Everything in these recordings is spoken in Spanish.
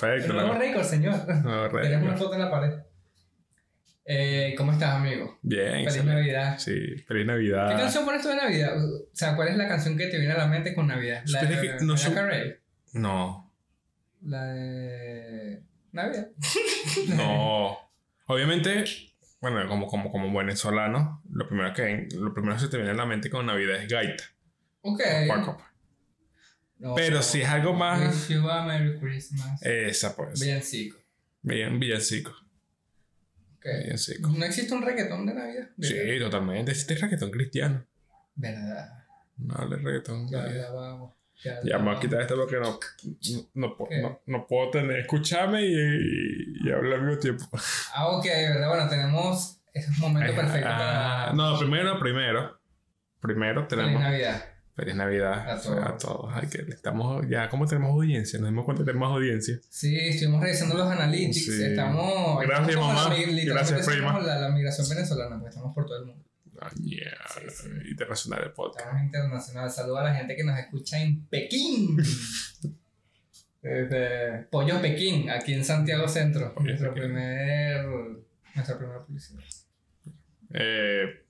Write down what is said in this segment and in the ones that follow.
perfecto. ¿no? récord, señor. Récord. Tenemos una foto en la pared. Eh, ¿Cómo estás, amigo? Bien, Feliz excelente. Navidad. Sí, feliz ¿Qué Navidad. canción pones tú de Navidad? O sea, ¿cuál es la canción que te viene a la mente con Navidad? La de que no. No, La de Navidad. no. Obviamente, bueno, como, como, como venezolano, lo primero, que, lo primero que se te viene a la mente con Navidad es gaita. Ok. No, Pero si es algo más- Wish you a Merry Christmas. Esa pues. Villancico. Bien, villancico. Ok. Villancico. ¿No existe un reggaetón de Navidad? Sí, totalmente. Es reggaetón cristiano. Verdad. No hable reggaetón. Ya, Ya, vamos. Ya, ya vamos a quitar esto porque no, no, no, no, puedo tener. Escucharme y, y, y hablar al mismo tiempo. Ah, ok, verdad. Bueno, tenemos ese momento perfecto Ah, para. no, primero, primero. Primero Feliz tenemos. Navidad. Feliz Navidad A todos. a todos. Ay, que estamos ya, como tenemos audiencia, nos dimos cuenta que tenemos audiencia. Sí, estuvimos revisando los analytics. Sí. Estamos. Gracias, estamos mamá. la Gracias, prima. La, la migración venezolana, pues estamos por todo el mundo. Ah, yeah. Sí, sí. Internacional de podcast. Estamos internacional. Saludos a la gente que nos escucha en Pekín. Desde Pollo Pekín, aquí en Santiago Centro. Nuestro Pekín. primer, nuestra primera publicidad. Eh,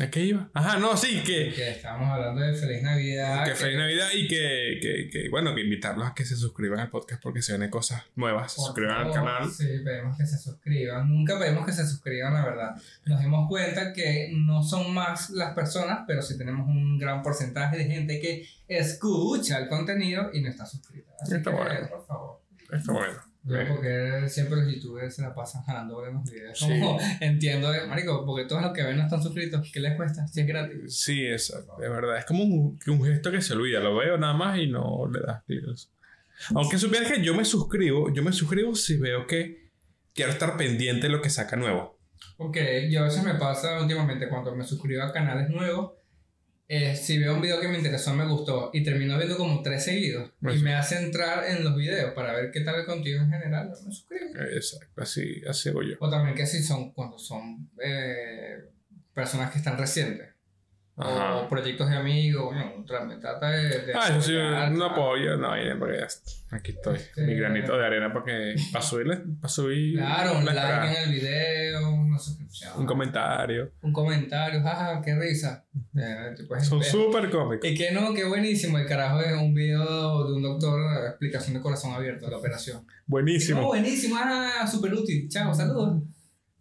¿A qué iba? Ajá, no, sí, que, Que estábamos hablando de Feliz Navidad. que feliz Navidad y que, que, que, bueno, que invitarlos a que se suscriban al podcast porque se vienen cosas nuevas. Se suscriban al canal. Sí, pedimos que se suscriban. Nunca pedimos que se suscriban, la verdad. Nos dimos cuenta que no son más las personas, pero sí tenemos un gran porcentaje de gente que escucha el contenido y no está suscrita. Así Está que, bueno. por favor. Está bueno. Bien. porque siempre los youtubers se la pasan jalando buenos videos. Sí. Como entiendo, marico, porque todos los que ven no están suscritos. ¿Qué les cuesta? Si es gratis. Sí, es, es verdad. Es como un, un gesto que se olvida. Lo veo nada más y no le das clic. Aunque supieras que yo me suscribo, yo me suscribo si veo que quiero estar pendiente de lo que saca nuevo. Ok, yo a veces me pasa últimamente cuando me suscribo a canales nuevos. Eh, si veo un video que me interesó, me gustó y termino viendo como tres seguidos Pues y sí. me hace entrar en los videos para ver qué tal el contenido en general, me suscribo. Exacto, así, así hago yo. O también que si son cuando son eh, personas que están recientes Ajá. o proyectos de amigos, bueno, trata de... de Ah, eso sí, no claro. apoyo, no, ya, porque ya está. aquí estoy. Mi granito de arena para que para subirle, para subir Claro, un like en el video, una suscripción, un comentario. un comentario, jaja, qué risa. Eh, Son súper cómicos. Y que no, qué buenísimo. El carajo es un video de un doctor, eh, explicación de corazón abierto de la operación. No, Buenísimo. buenísimo, ah, súper útil. Chao, saludos.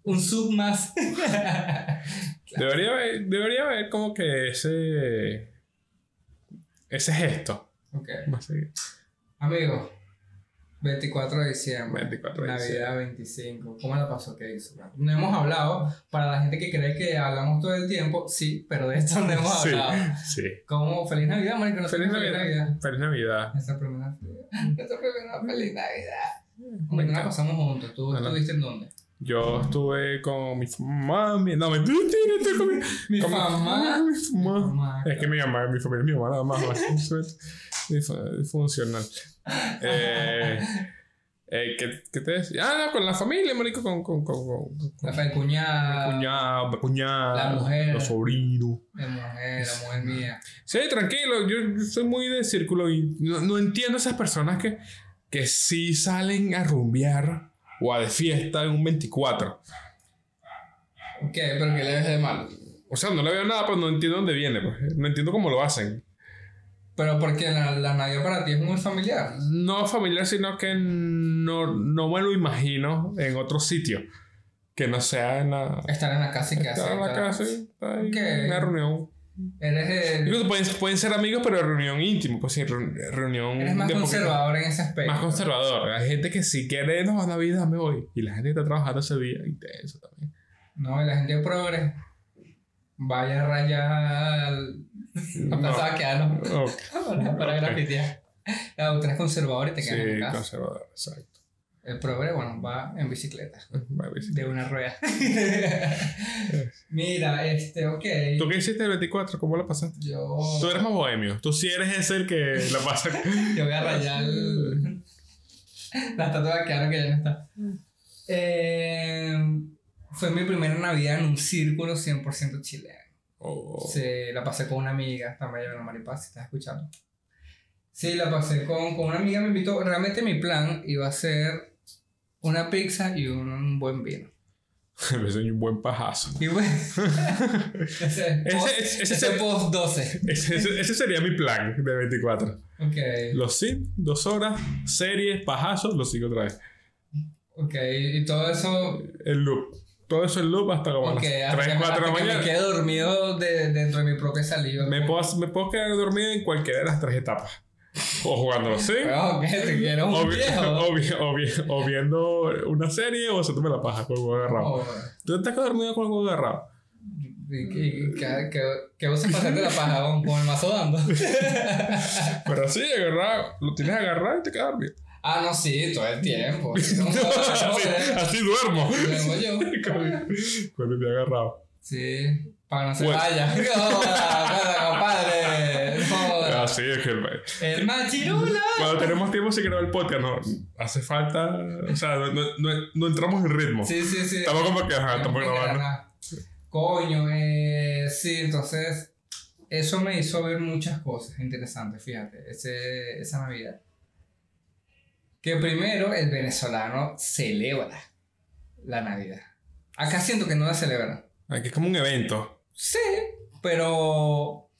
Un sub más. Debería haber, debería haber como que ese ese gesto. ok. Más. Amigo, 24 de diciembre. 24 de Navidad 25. ¿Cómo la pasó? ¿Qué hizo? No hemos hablado. Para la gente que cree que hablamos todo el tiempo, sí, pero de esto no hemos Sí, hablado. sí. ¿Cómo? Feliz Navidad, marico. Feliz tengo Navidad. Feliz Navidad. Nuestra primera Navidad. Nuestra primera feliz Navidad. Bueno, la pasamos juntos. ¿Tú estuviste en dónde? Yo estuve con mi mamá, mi, no, mentira, estoy con mi, Mi con mamá. mi mamá. Es que mi mamá, mi familia, mi mamá nada más. Es funcional. Eh, eh, ¿qué, ¿Qué te decía? Ah, no, con la familia, marico, con, con, con, con, con cuñado, La mujer. los sobrinos. La mujer, la mujer mía. Sí, tranquilo, yo, yo soy muy de círculo y no, no entiendo esas personas que, que sí salen a rumbear o a de fiesta en un 24. Ok, pero ¿qué le ves de malo? O sea, no le veo nada, pero no entiendo dónde viene. Pues. No entiendo cómo lo hacen. Pero porque la, la Navidad para ti es muy familiar. No familiar, sino que no, no me lo imagino en otro sitio. Que no sea en la, Estar en la casa y que estar en la hacer. casa, está ahí, Ok. en una reunión. Eres, el- Incluso pueden, pueden ser amigos, pero reunión íntima. Pues sí, reun- reunión. eres más de poquito- conservador en ese aspecto. Más conservador. Hay gente que si quiere, no, a Navidad me voy. Y la gente está trabajando ese día. Intenso también. No, y la gente progre. Vaya a rayar. No No. que ah, no. Ok. para, para grafitear. La otra es conservador y te quedas en Sí, casa. conservador, exacto. El progre, bueno, va en bicicleta. Va De una rueda. Mira, este, ok. ¿Tú qué hiciste el 24? ¿Cómo lo pasaste? Yo. Tú eres más bohemio. Tú sí eres ese el que la pasa. Yo voy a rayar el- la estatua de Keanu que ya no está. Eh, fue mi primera Navidad en un círculo 100% chileno. Oh. Se la pasé con una amiga, también una Maripaz, si estás escuchando. Sí, la pasé con, con una amiga, me invitó. Realmente mi plan iba a ser una pizza y un, buen vino. Me soy un buen pajazo. Y bueno, ese, post, ese- ese- ese post 12. Ese, sería mi plan de 24. Ok, Los Sims, dos horas, series, pajazos, los sigo otra vez. ok, y todo eso. El loop. Todo eso el loop hasta como Ok, las hasta 3, que- 4 de la hasta que mañana. Me quedé dormido de, dentro de mi propia saliva. Me puedo, me puedo quedar dormido en cualquiera de las tres etapas. O jugando los Sims. Weón, ¿qué? ¿Te quiero O, viendo una serie o haciéndome la paja con el huevo agarrado. Oh, ¿Tú quedado dormido con el huevo agarrado? ¿Y, y, qué, usas para hacerte la paja con, con el mazo dando? Pero así, agarrado, lo tienes agarrado y te quedas dormido. ah, no, sí, todo el tiempo. así, así duermo. Duermo yo. Cuando cuando te he agarrado. Sí, para que no se Bueno. vaya. ¡Joda, compadre! Así es que el, ¡El machirulo! cuando tenemos tiempo sin grabar el podcast, no hace falta. O sea, no, no, no, no entramos en ritmo. Sí, sí, sí. Estamos como que, ajá, estamos grabando. Coño, eh, sí, entonces eso me hizo ver muchas cosas interesantes, fíjate, ese, esa Navidad. Que primero el venezolano celebra la Navidad. Acá siento que no la celebran. Aquí es como un evento. Sí, pero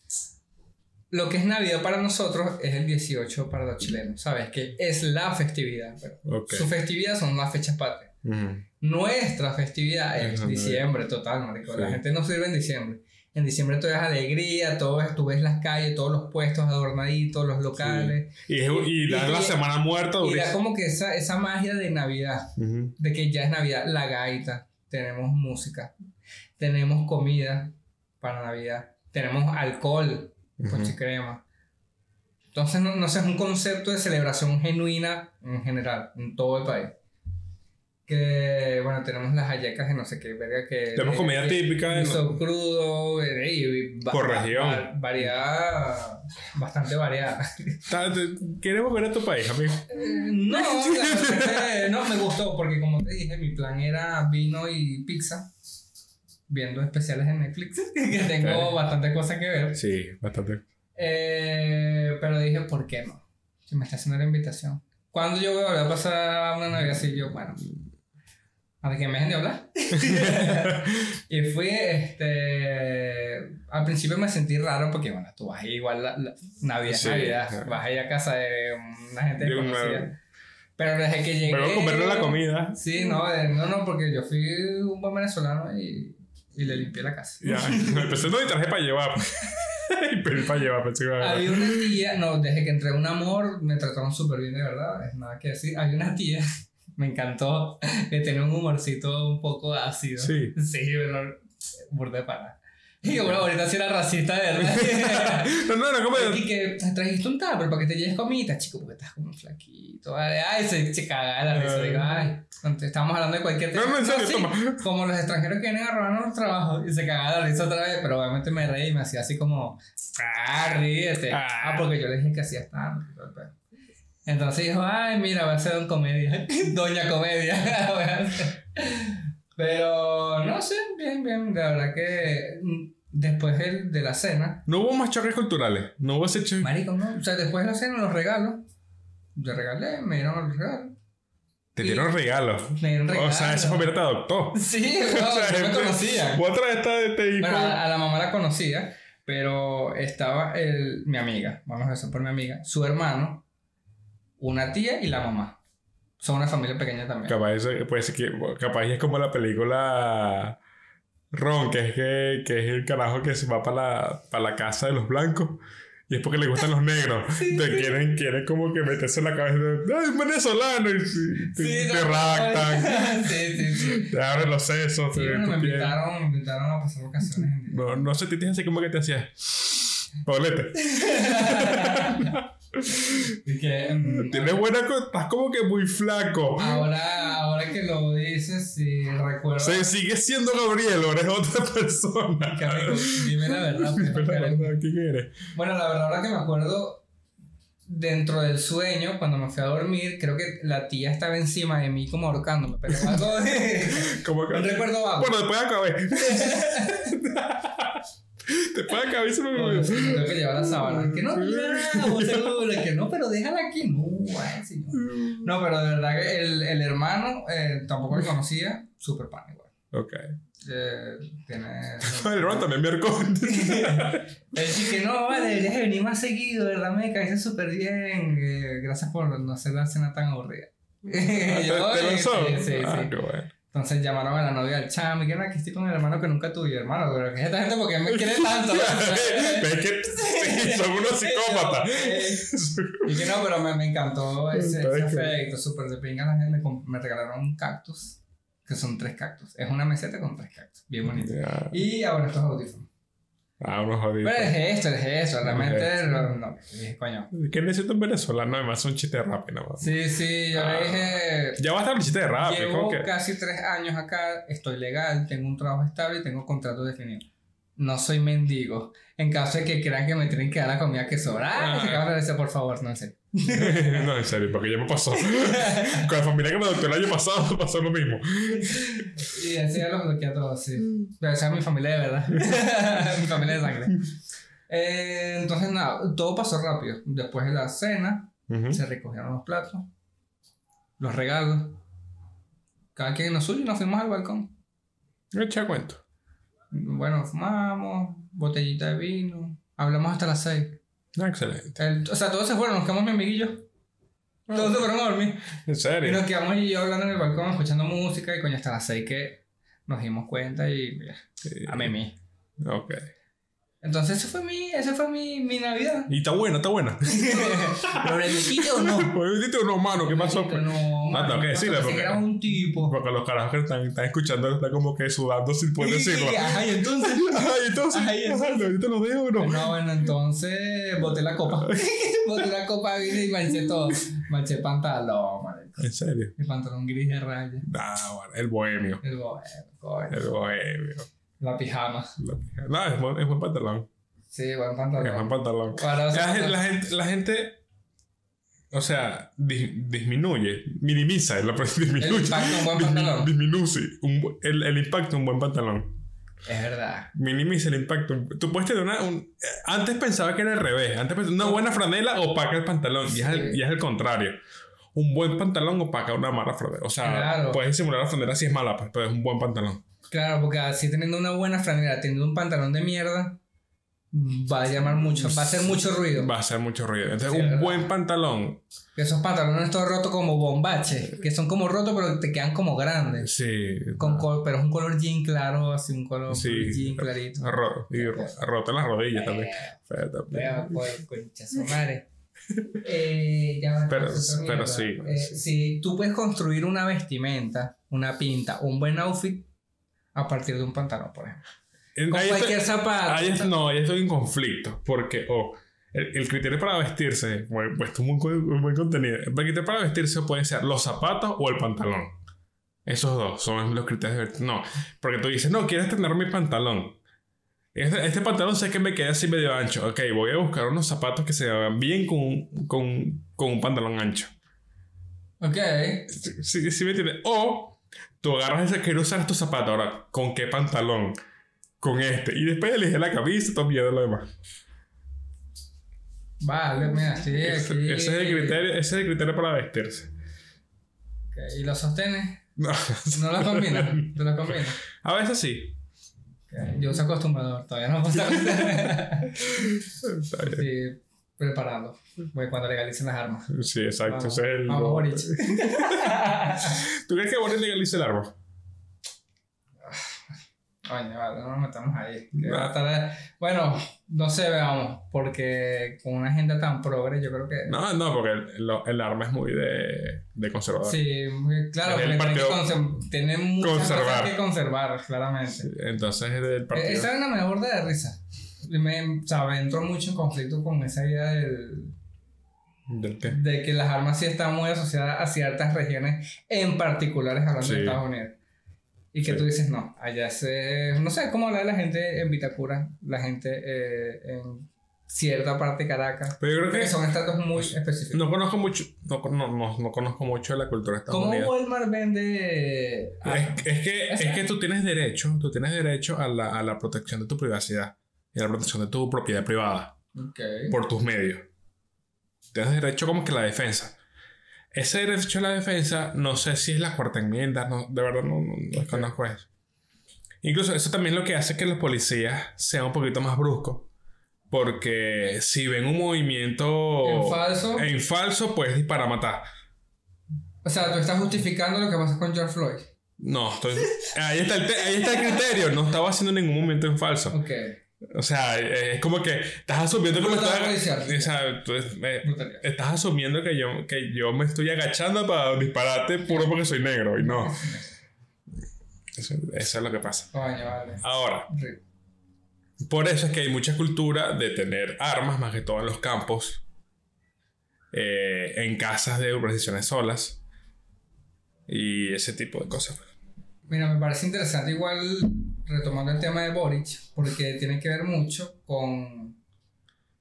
lo que es Navidad para nosotros es el 18 para los chilenos, ¿sabes? Que es la festividad. Pero Ok. Su festividad son las fechas patrias. Ujú. Nuestra festividad es diciembre, total, marico. La Sí. gente no sirve en diciembre. En diciembre todo es alegría, todo es, tú ves las calles, todos los puestos adornaditos, los locales. Y, es- y Y- la y- semana muerta Y da como que esa, esa magia de Navidad, Ujú. de que ya es Navidad, la gaita, tenemos música, tenemos comida para Navidad, tenemos alcohol, Ujú. crema. Entonces, no, no sé, es un concepto de celebración genuina en general, en todo el país. Que, bueno, tenemos las hallacas de no sé qué, verga, que... Tenemos comida eh, típica de Guiso crudo, eh, y Por va- región. va- variedad, bastante variada. Ta- te- Queremos ver a tu país, amigo. Eh, No, que no me gustó porque como te dije, mi plan era vino y pizza. Viendo especiales en Netflix, que tengo bastante cosas que ver. Sí, bastante. Eh, pero dije, ¿por qué no? Si me está haciendo la invitación. Cuando yo voy a volver a pasar una Navidad así, yo, bueno, a que me dejen de hablar. y fui, este. Al principio me sentí raro porque, bueno, tú vas ahí igual, la, la- Navidad, Sí, Navidad, ajá. vas ahí a casa de una gente De desconocida. Pero desde que llegué. Pero comerle la comida. Sí, no, de- no, no, porque yo fui un buen venezolano y, y le limpié la casa. Ya, empecé no y traje para llevar. y pedí para llevar, pensé que Había una tía, no, desde que entré un amor me trataron súper bien, de verdad, es nada que decir. Había una tía, me encantó, que tenía un humorcito un poco ácido. Sí. Sí, pero burda de pana. Y yo, bueno, ahorita sí era racista, de verdad. No, no, no, como y que trajiste un tupper para que te lleves comida, chico, porque estás como flaquito. Vale, Ay, se, se caga la risa. Digo, ay, cuando estábamos hablando de cualquier No, no, en serio, sí, toma. Como los extranjeros que vienen a robarnos los trabajos y se cagaba la risa otra vez, pero obviamente me reí y me hacía así como, ah, ríete. Ah. Ah, porque yo le dije que hacía stand Entonces dijo, ay, mira, va a ser Don Comedia. Doña Comedia. Pero, no sé, bien, bien. La verdad que mm, después del- de la cena, No hubo más choques culturales. No hubo ese choque. marico, ¿no? O sea, después de la cena, los regalos. Yo regalé, me dieron los regalos. Te dieron regalos. Me dieron regalos. O sea, esa familia te adoptó. Sí, O no, sea, no me gente- conocían. Otra de de este hijo. Bueno, a, a la mamá la conocía, pero estaba el, mi amiga, vamos a decir por mi amiga, su hermano, una tía y la mamá. Son una familia pequeña también. Capaz, eso- puede ser que, capaz es como la película Ron, que es, que, que es el carajo que se va para la, para la casa de los blancos. Y es porque le gustan los negros. te quieren, quieren como que meterse en la cabeza de, ¡ay, un venezolano! Y sí, te, Sí, te no, raptan, sí, sí, sí. te abren los sesos. Sí, te- bueno, me invitaron, me invitaron a pasar vacaciones. no, no sé, te así como que te hacías. Paulete, Que, mm, tienes buena estás como que muy flaco. ahora, ahora que lo dices, sí, recuerdo. Se sigue siendo Gabriel, o eres otra persona. Dime la verdad. Bueno, la verdad, ahora que me acuerdo, dentro del sueño, cuando me fui a dormir, creo que la tía estaba encima de mí como ahorcándome, pero algo de... Como que- Un recuerdo vago. Bueno, después acabé. Te puede cabeza me No, sí, tengo que llevar la sábana. Que no, seguro, que no, pero déjala aquí. No, ay, señor. No, pero de verdad que el, el hermano eh, tampoco le conocía, súper pan igual. Ok. Eh, tiene. El hermano también me arcó. Él sí que no, vale, deberías de venir más seguido, verdad me caíste súper bien. eh, gracias por no hacer la cena tan aburrida. ¿Te, Yo, te eh, lanzó? Sí, sí, Ah, sí. qué bueno. Entonces llamaron a la novia del chamo y que no, aquí estoy con el hermano que nunca tuve. Hermano, pero que es esta gente porque me quiere tanto. Es que son unos psicópatas. y que no, pero me, me encantó ese, ese efecto, súper de pinga. La gente me, regalaron un cactus, que son tres cactus. Es una meseta con tres cactus, bien bonito. Y ahora estos audífonos. Ah, unos jodidos. Pero es esto, es eso, realmente. Es No, no, coño. ¿Qué necesito en venezolano? Además, un chiste de rap, nada más. Sí, sí, yo Ah. le dije. Ya va a estar el chiste de rap. Llevo casi tres años acá, estoy legal, tengo un trabajo estable y tengo contrato definido. No soy mendigo. En caso de que crean que me tienen que dar la comida que sobra, ah, Ah. se acaba de decir, por favor, no en serio. no, en serio, porque ya me pasó. Con la familia que me adoptó el año pasado pasó lo mismo. Y así ya los bloqueé a todos, sí. Pero esa es mi familia de verdad. mi familia de sangre. Eh, entonces, nada, todo pasó rápido. Después de la cena, se recogieron los platos, los regalos. Cada quien en lo suyo y nos fuimos al balcón. Echa cuento. Bueno, fumamos, botellita de vino, hablamos hasta las seis. Ah, excelente. El- o sea, todos se fueron, nos quedamos mi amiguillo. Todos se fueron a dormir. En Y serio. nos quedamos y yo hablando en el balcón, escuchando música y coño, hasta las seis que nos dimos cuenta y Sí. a mí. Ok. Entonces, ese fue mi, ese fue mi, mi Navidad. Y está buena, está buena. ¿Lo rendiste o no? Oye, diste unos manos, ¿qué pasó? pues? No, No, tengo que decirle, porque... porque- era un tipo. Porque los carajos que están, están escuchando están como que sudando sin poder decirlo. Ajá, y entonces... Ay, entonces, Ay, ajá, ahorita lo dejo o no. No, bueno, entonces boté la copa. boté la copa y manché todo. Manché pantalón, marico. En serio. El pantalón gris de raya. Ah, bueno, el bohemio. El bohemio. El bohemio. La pijama. La- No, es buen, es buen pantalón. Sí, buen Es buen pantalón. pantalón. La, pantalón. gente, la gente, o sea, dis- disminuye, minimiza el, disminuye, El impacto de un buen pantalón. disminuye un el, el impacto de un buen pantalón. Es verdad. Minimiza el impacto. Tú puedes tener una. un- antes pensaba que era al revés. Antes pensaba, una buena franela opaca el pantalón. Y es, el, y es el contrario. Un buen pantalón opaca una mala franela. O sea, Claro. puedes simular la franela si es mala, pues, pero es un buen pantalón. Claro, porque así teniendo una buena franela, teniendo un pantalón de mierda, va a llamar mucho, va a hacer mucho ruido. Va a hacer mucho ruido. Entonces, Sí, un verdad. buen pantalón. Esos pantalones todos rotos como bombache, que son como rotos pero te quedan como grandes. Sí. Con col- pero es un color jean claro, así un color Sí. jean clarito. Ro- y ro- roto en las rodillas también. Feo también. Vea, pues, concha su madre. Eh, ya Pero- pero sí, Eh, sí. Si tú puedes construir una vestimenta, una pinta, un buen outfit a partir de un pantalón, por ejemplo. Con Ahí estoy- cualquier zapato. ahí estoy- no, ahí estoy en conflicto. Porque, oh, el, el criterio para vestirse, bueno, pues esto es un, buen- contenido. El criterio para vestirse puede ser los zapatos o el pantalón. Esos dos son los criterios de vestir. No, porque tú dices, no, quiero estrenar mi pantalón. Este, este pantalón sé que me queda así medio ancho. Ok, voy a buscar unos zapatos que se vean bien con, un- con, con un pantalón ancho. Ok. Sí, sí, sí me entiendes. O tú agarras ese, quiero usar estos zapatos. Ahora, ¿con qué pantalón? Con este. Y después eliges la camisa y todo miedo lo demás. Vale, mira, sí, Ese, aquí. ese es el criterio, ese es el criterio para vestirse. ¿Y los sostenes? No. ¿No los combinan? ¿Te los combinan? A veces sí. Yo uso acostumbrador, todavía no. Está bien. Sí, preparando. Voy cuando legalicen las armas. Sí, exacto. Vamos, es el. vamos, Boric. ¿Tú crees que Boris legalice el arma? Coño, vale, no nos metamos ahí. Va a estar- Bueno, no sé, veamos, porque con una agenda tan progre, yo creo que. No, no, porque el, el arma es muy de, de conservador. Sí, muy- claro, Es porque tiene, partido muchas conservar. cosas que conservar, claramente. Entonces es del partido. Eh, Esa vaina me aborda de risa. Me, o sea, me entro mucho en conflicto con esa idea del, ¿Del qué? de que las armas sí están muy asociadas a ciertas regiones, en particulares hablando Sí. de Estados Unidos. Y que Sí. tú dices, no, allá se... No sé cómo habla de la gente en Vitacura, la gente eh, en cierta parte de Caracas. Pero yo creo Que son estatus muy específicos. no conozco mucho, no, no, no, no conozco mucho de la cultura de Estados ¿Cómo. Walmart vende es que, es que tú tienes derecho, tú tienes derecho a la, a la protección de tu privacidad. Y la protección de tu propiedad privada Ok. por tus medios. Tienes derecho como que a la defensa. Ese derecho a la defensa, no sé si es la cuarta enmienda, no, de verdad no, no, no Ok. conozco eso. Incluso eso también lo que hace que los policías sean un poquito más bruscos. Porque si ven un movimiento En falso. en falso, puedes disparar a matar. O sea, tú estás justificando lo que pasa con George Floyd. No, estoy... ahí, está el ahí está el criterio. No estaba haciendo ningún momento en falso. Ok. O sea, eh, es como que estás asumiendo que me Brutalidad estás... policial. O sea, tú- Brutalidad. estás asumiendo que yo, que yo me estoy agachando para dispararte puro porque soy negro. Y no. Eso, eso es lo que pasa. Vale. Ahora, por eso es que hay mucha cultura de tener armas, más que todo en los campos, eh, en casas de urbanizaciones solas y ese tipo de cosas. Mira, me parece interesante igual retomando el tema de Boric, porque tiene que ver mucho con,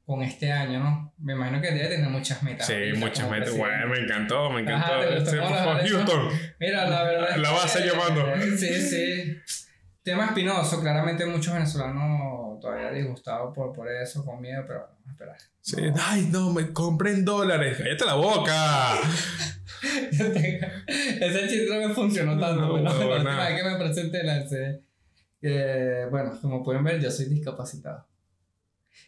con este año, ¿no? Me imagino que debe tener muchas metas. Sí, muchas metas. Bueno, me encantó, me encantó. Ajá, ¿te gustó Este, hecho? Houston. Mira, la verdad. La base llamando. Sí, sí. Tema espinoso, claramente muchos venezolanos todavía disgustados por, por eso, con miedo, pero vamos a esperar. Sí, Ay, no, me compré en dólares. Cállate la boca. Ese chiste no me funcionó tanto. No, bueno, la huevona. última vez que me presenté lancé. Que, bueno, como pueden ver, yo soy discapacitado.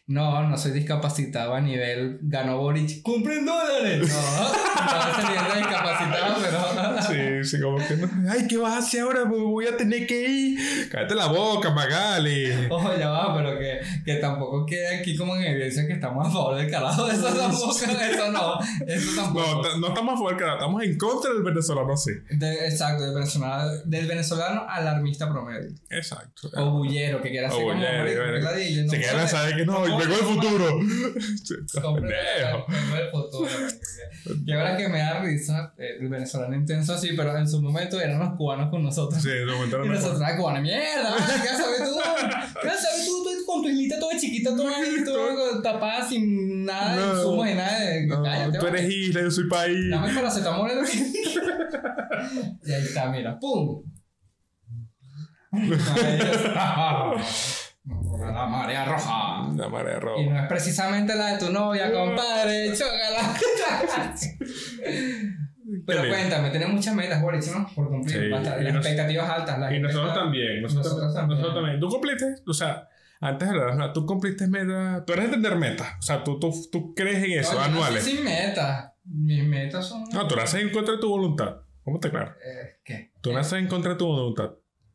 No, no soy discapacitado a nivel ganó Boric. ¡Cumplen dólares! No, no a ese nivel de discapacitado, pero. Sí, sí, como que no. Ay, ¿qué vas a hacer ahora? Pues voy a tener que ir. Cállate la boca, Magali. Ojo, ya va, pero que, que tampoco quede aquí como en evidencia que estamos a favor del carajo. Eso tampoco, eso no. Eso tampoco. No, no estamos a favor, cara. Estamos en contra del venezolano, sí. De- exacto, del venezolano, del venezolano alarmista promedio. Exacto. O bullero, que quiera O ser como bullero, Se puede- saber que no, no vengo del puede- futuro. Pendejo. compre el futuro. Y ahora que me da risa, eh, el venezolano intenso así, pero en su momento eran los cubanos con nosotros. Sí, de momento no Y nosotros, ah, cubana, mierda, ¿qué sabes tú? ¿Qué sabes tú? Tú con tu islita toda chiquita, toda, tapada sin nada de No. insumos y nada de. Cállate, tú eres isla, yo soy país. Dame el paracetamol. y ahí está, mira, ¡pum! Está. La marea roja. La marea Y roja. no es precisamente la de tu novia, compadre. Chócala. Pero Qué cuéntame, tienes muchas metas, Boris, ¿no? Por cumplir. Sí, y Las nos- expectativas altas. las Y nosotros expectativas- también. Nosotros, Nosotros también. nosotros también. ¿Tú cumpliste? O sea, antes de hablar, tú cumpliste metas. Tú eres de tener metas. O sea, tú, tú, tú crees en eso, No, yo anuales. nací sin metas. Mis metas son. No, tú naces en contra de tu voluntad. ¿Cómo te claro? Eh, ¿Qué? Tú naces en contra de tu voluntad.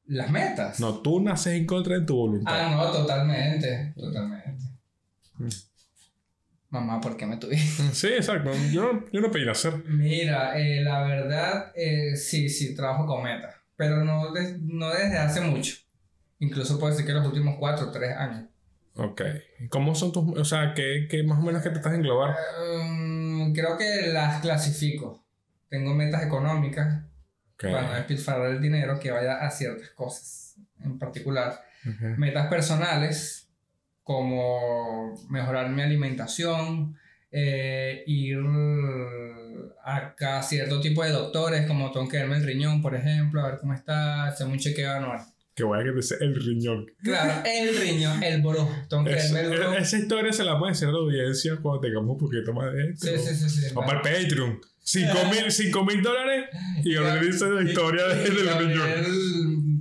Las metas. No, tú naces en contra de tu voluntad. Ah, no, totalmente. Totalmente. Mm. Mamá, ¿por qué me tuviste? Sí, exacto. Yo, no- yo no pedí nacer. Mira, eh, la verdad, eh, sí, sí, trabajo con metas. Pero no, des- no desde hace mucho. Incluso puede ser que los últimos cuatro o tres años. Ok. ¿Y ¿Cómo son tus... O sea, ¿qué, qué más o menos que te estás englobar? Um, creo que las clasifico. Tengo metas económicas Ok. para no despilfarrar el dinero que vaya a ciertas cosas en particular. Ok. Metas personales como mejorar mi alimentación, eh, ir a cierto tipo de doctores, como tengo que verme el riñón, por ejemplo, a ver cómo está, hacer un chequeo anual. Que voy a que te dice el riñón. Claro, el riñón, el bro. Es- el bro. esa historia se la vamos a decir a la audiencia cuando tengamos un poquito más de esto. Sí, sí, sí. sí. O para el Patreon. 5 mil, dólares y Gabriel dice la historia de- del riñón. Gabriel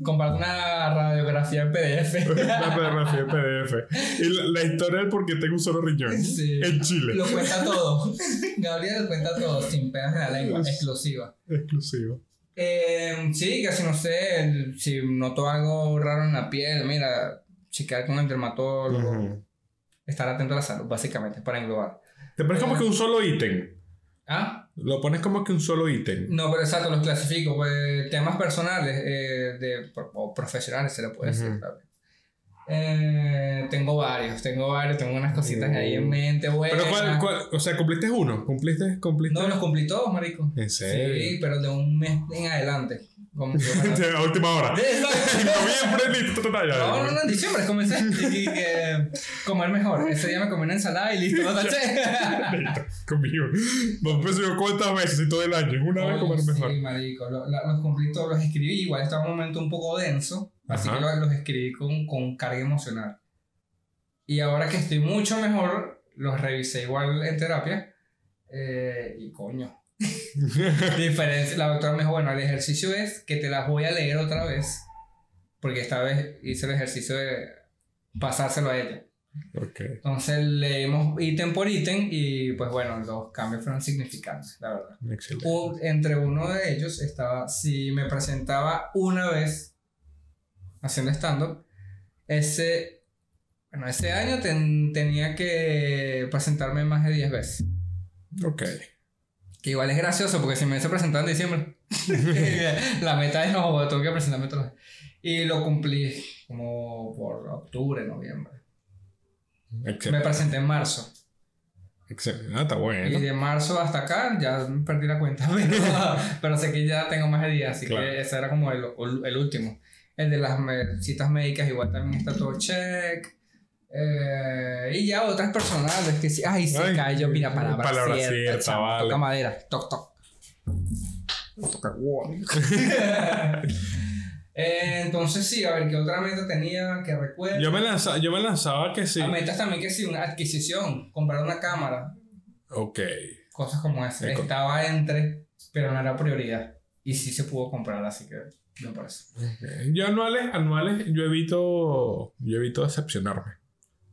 comparte una radiografía en PDF. La fotografía en PDF. Y la, la historia del por qué tengo un solo riñón. Sí. En Chile. Lo cuenta todo. Gabriel lo cuenta todo, sin pedas en la lengua, Es- exclusiva. Exclusivo. Eh, sí, que si no sé, el- si noto algo raro en la piel, mira, chequear con el dermatólogo, estar atento a la salud, básicamente, para englobar. Te pones como que un solo ítem. ¿Ah? Lo pones como que un solo ítem. No, pero exacto, los clasifico. Pues, temas personales eh, de, o profesionales, se le puede decir. ¿sabes? Eh, tengo varios, tengo varios, tengo unas cositas ahí en mente, buenas. Pero cuál, cuál, o sea, cumpliste uno, cumpliste, cumpliste. No, los cumplí todos, marico. ¿En serio? Sí, pero de un mes en adelante. Como que, a última hora. En noviembre, listo, total, ya. No, no, no, en diciembre comencé. Y, y que comer mejor. Ese día me comí una ensalada y listo, lo taché. Listo, conmigo. No pues yo cuántas veces y todo el año. Una vez comer sí, mejor. marico. Lo- los cumplí todos, los escribí. Igual estaba un momento un poco denso. Así Ajá. que los, los escribí con, con carga emocional. Y ahora que estoy mucho mejor, los revisé igual en terapia. eh, y coño. Diferencia. La doctora me dijo, bueno, el ejercicio es que te las voy a leer otra vez. Porque esta vez hice el ejercicio de pasárselo a ella. Ok. Entonces leímos ítem por ítem y pues bueno, los cambios fueron significantes, la verdad. Excelente. Un- entre uno de ellos estaba, si me presentaba una vez haciendo stand-up, ese, bueno, ese año ten- tenía que presentarme más de 10 veces. Ok. Que igual es gracioso porque si me hubiese presentado en diciembre, la meta es no, tengo que presentarme todos los Y lo cumplí como por octubre, noviembre. Me Excelente. presenté en marzo. Excelente. Ah, está Y bueno. de marzo hasta acá ya perdí la cuenta. Pero, pero sé que ya tengo más de días, así Claro. que ese era como el, el último. El de las me- citas médicas igual también está todo check. Eh, y ya otras personales que sí. Ay, se Ay, cayó, mira, palabra, palabra cierta. cierta, chamo, vale. Toca madera, toc, toc. Toca. Eh, entonces sí, a ver, ¿qué otra meta tenía que recuerdo? Yo me lanzaba, yo me lanzaba que sí. Ah, metas también que sí, una adquisición, comprar una cámara. Ok. Cosas como esa. Eco- Estaba entre, pero no era prioridad. Y sí se pudo comprar, así que me parece. Ok. Yo anuales, anuales, yo evito, yo evito decepcionarme.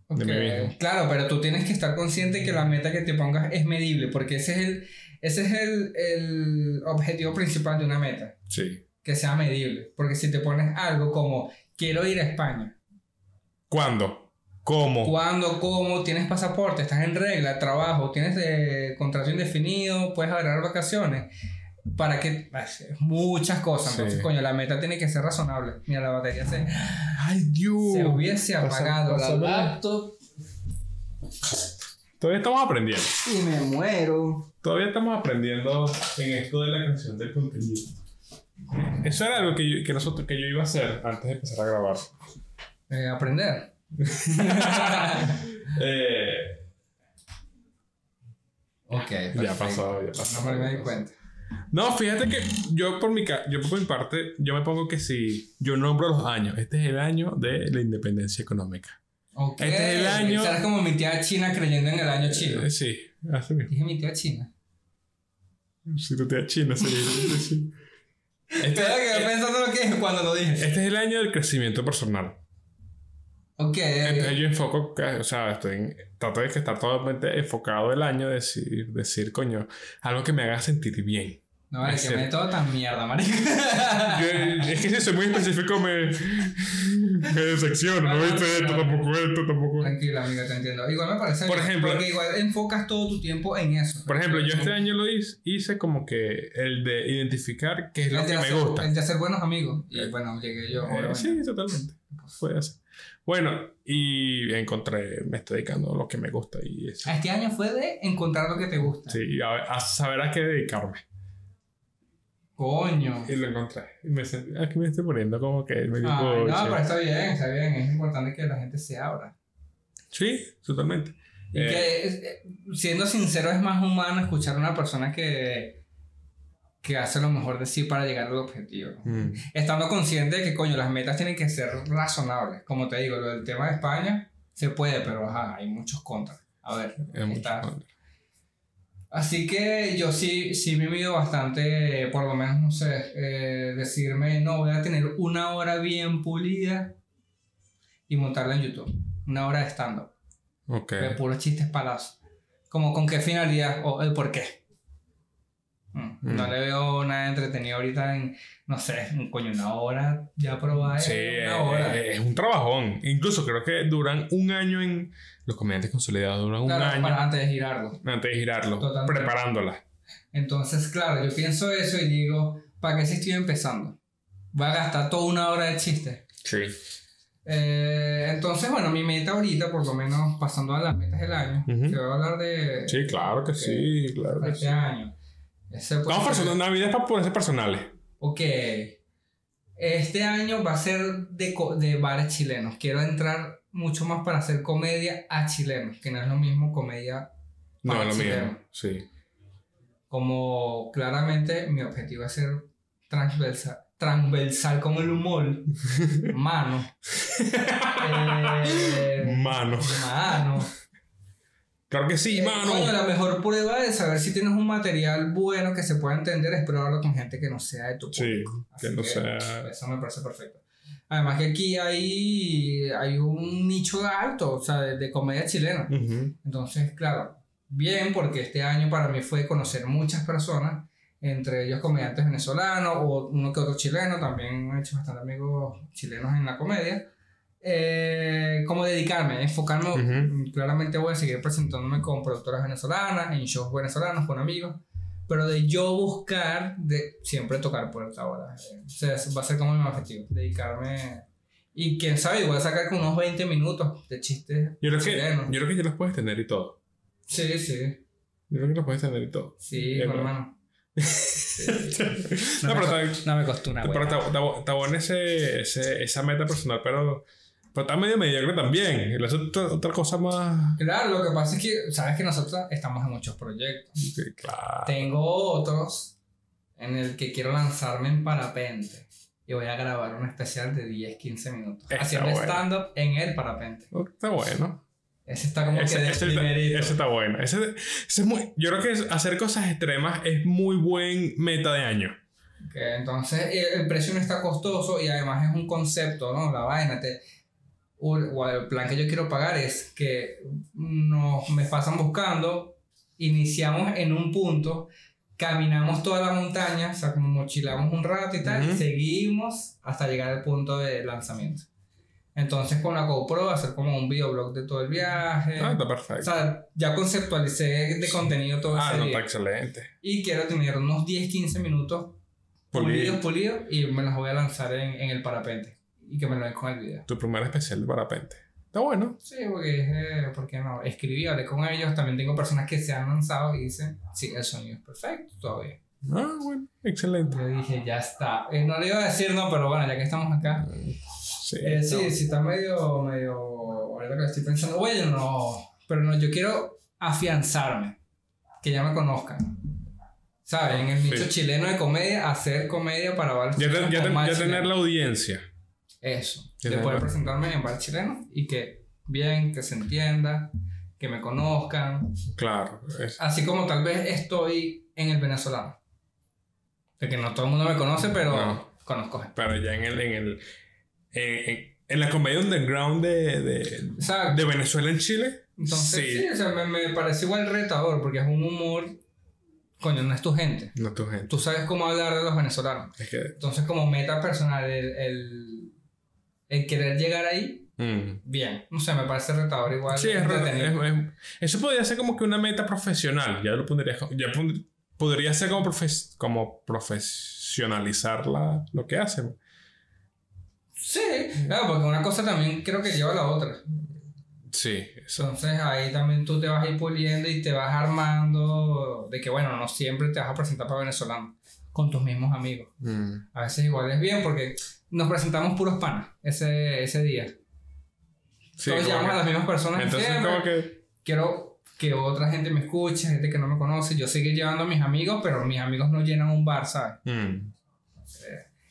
De mí Ok, mismo. Claro, pero tú tienes que estar consciente que la meta que te pongas es medible, porque ese es el, ese es el, el objetivo principal de una meta, Sí. que sea medible. Porque si te pones algo como quiero ir a España, ¿Cuándo? ¿Cómo? ¿cuándo, cómo, tienes pasaporte, estás en regla, trabajo, tienes eh, contrato indefinido, puedes agarrar vacaciones? Para que muchas cosas, Sí. entonces coño, la meta tiene que ser razonable. Mira, la batería se, Ay, Dios. se hubiese Pasa- apagado la laptop Todavía estamos aprendiendo. y me muero. Todavía estamos aprendiendo en esto de la creación del contenido. Eso era algo que yo, que nosotros, que yo iba a hacer antes de empezar a grabar. Eh, aprender. Eh, ok, ya pasó, ya pasó. No me di cuenta. No, fíjate que yo por mi, yo por mi parte, yo me pongo que si yo nombro los años, este es el año de la independencia económica. Ok. Este es el año- Serás como mi tía china creyendo en el año chino. Eh, sí, así mismo. Dije mi tía china. Si tú te das chino, sí. Este, eh, pensando lo que es cuando lo dije. este es el año del crecimiento personal. Ok. Entonces yo enfoco, o sea, estoy en- trato de estar totalmente enfocado el año, decir, decir, coño, algo que me haga sentir bien. No vale, que Ese- me todo tan mierda, marico. Es que si soy muy específico me, me decepciono, ¿no viste esto, tampoco esto, tampoco... Tranquila, amiga, te entiendo. Igual me parece Por bien, ejemplo- Porque igual enfocas todo tu tiempo en eso. Por ejemplo, yo este año lo hice, hice como que el de identificar qué es lo que me hacer- gusta. El de hacer buenos amigos. Y Eh, bueno, llegué yo. Eh, sí, totalmente. Puede ser. Bueno, y encontré, me estoy dedicando a lo que me gusta y eso. Este año fue de encontrar lo que te gusta. Sí, a, a saber a qué dedicarme. Coño. Y lo encontré. Y me sentí- aquí me estoy poniendo como que medio Ay, no, pero está bien, está bien. Es importante que la gente se abra. Sí, totalmente. Y Eh, que, eh, siendo sincero, es más humano escuchar a una persona que, que hace lo mejor de sí para llegar al objetivo. mm, Estando consciente de que, coño, las metas tienen que ser razonables. Como te digo, lo del tema de España se puede, pero ajá, hay muchos contras. A ver, está-. Así que yo sí, sí me mido bastante, por lo menos, no sé, eh, decirme, no, voy a tener una hora bien pulida y montarla en YouTube. Una hora de stand-up. Ok. De puros chistes palazos. Como con qué finalidad o el por qué. Mm, No le veo nada entretenido ahorita en, no sé, un coño, una hora ya probada. Sí, una hora. eh, es un trabajón. Incluso creo que duran un año en. Los comediantes consolidados duran un año para antes de girarlo. antes de girarlo, Totalmente. preparándola. Entonces, claro, yo pienso eso y digo, ¿para qué si estoy empezando? Va a gastar toda una hora de chiste. Sí. Eh, entonces, bueno, mi meta ahorita, por lo menos pasando a las metas del año, Ujú. te voy a hablar de, Sí, claro que sí, claro de que este sí. año. Ese ser- personas, Navidad es para ponerse personales. Ok. Este año va a ser de, de bares chilenos. Quiero entrar mucho más para hacer comedia a chilenos, que no es lo mismo comedia No, Para lo chileno. mismo. Sí. como claramente mi objetivo es ser transversal, transversal como el humor, mano. Eh, Mano. mano. Claro que sí, Eh, mano. coño, la mejor prueba de saber si tienes un material bueno que se pueda entender es probarlo con gente que no sea de tu Sí, público. que Así no sea. Eso me parece perfecto. Además que aquí hay, hay un nicho alto, o sea, de, de comedia chilena. Ujú. Entonces, claro, bien, porque este año para mí fue conocer muchas personas, entre ellos comediantes venezolanos o uno que otro chileno, también he hecho bastante amigos chilenos en la comedia. Eh, como dedicarme, enfocarme, Ujú. claramente voy a seguir presentándome con productoras venezolanas, en shows venezolanos, con amigos, pero de yo buscar, de siempre tocar puerta ahora. Eh, o sea, va a ser como mi objetivo, dedicarme... Y quién sabe, igual sacar con unos 20 minutos de chistes Yo creo que, yo creo que ya los puedes tener y todo. Sí, sí. Yo creo que los puedes tener y todo. Sí, Eh, hermano. no, pero está, No me costó una pero está, está, bu- está buena ese, ese, esa meta personal, pero, pero está medio mediocre también. Y la otra, otra cosa más. Claro, lo que pasa es que, sabes que nosotros estamos en muchos proyectos. Sí, claro. Tengo otros en el que quiero lanzarme en parapente. Y voy a grabar un especial de 10, 15 minutos. Está haciendo bueno. stand-up en el parapente. Está bueno. Ese está como Ese, que de ese- primerito. ese está bueno. Ese, ese es muy, yo creo que hacer cosas extremas es muy buen meta de año. Que entonces el, el precio no está costoso y además es un concepto, ¿no? La vaina. Te, o, o el plan que yo quiero pagar es que nos me pasan buscando, iniciamos en un punto, caminamos toda la montaña, o sea, como mochilamos un rato y tal, Ujú. y seguimos hasta llegar al punto de lanzamiento. Entonces con la GoPro hacer como un videoblog de todo el viaje. Ah, está o perfecto. sea, ya conceptualicé de contenido todo Ah, ese no, día. está excelente. Y quiero tener unos 10-15 minutos Pulido. pulidos, pulidos, y me las voy a lanzar en, en el parapente. Y que me lo den con el video. Tu primer especial de parapente. Está bueno. Sí, porque eh, ¿por qué no? Escribí, hablé con ellos. También tengo personas que se han lanzado y dicen, sí, el sonido es perfecto, todo bien. Ah, bueno. Excelente. Yo dije, ya está. Eh, no le iba a decir no, pero bueno, ya que estamos acá. Sí. Eh, sí, no. sí, está medio, medio. Ahorita que estoy pensando, bueno, no. Pero no, yo quiero afianzarme. Que ya me conozcan. ¿Sabes? En el Sí. nicho chileno de comedia, hacer comedia para Ya, te- ya, te- tener la audiencia. Eso. De poder presentarme en bar chileno y que bien, que se entienda, que me conozcan. Claro. es- Así como tal vez estoy en el venezolano. De que no todo el mundo me conoce, pero No. conozco gente. pero ya en el. En, el, en, en- en la comedia underground de, de, de Venezuela en Chile. Entonces, sí, sí. o sea, me, me parece igual retador porque es un humor. Coño, no es tu gente. No tu gente. Tú sabes cómo hablar de los venezolanos. Es que. Entonces, como meta personal, el, el, el querer llegar ahí, mm. bien. No sé, me parece retador igual. Sí, es, re- entretenido. es- es- eso podría ser como que una meta profesional. Ya lo pondría. Ya pon- podría ser como, profes- como profesionalizar la, lo que hacen. Sí, claro, porque una cosa también creo que lleva a la otra. Sí, eso. Entonces ahí también tú te vas a ir puliendo y te vas armando de que, bueno, no siempre te vas a presentar para venezolanos con tus mismos amigos. Mm. A veces igual es bien porque nos presentamos puros panas ese, ese día. Sí, Todos llamamos a las mismas personas. entonces, siempre. como que. Quiero que otra gente me escuche, gente que no me conoce. Yo seguir llevando a mis amigos, pero mis amigos no llenan un bar, ¿sabes? mm,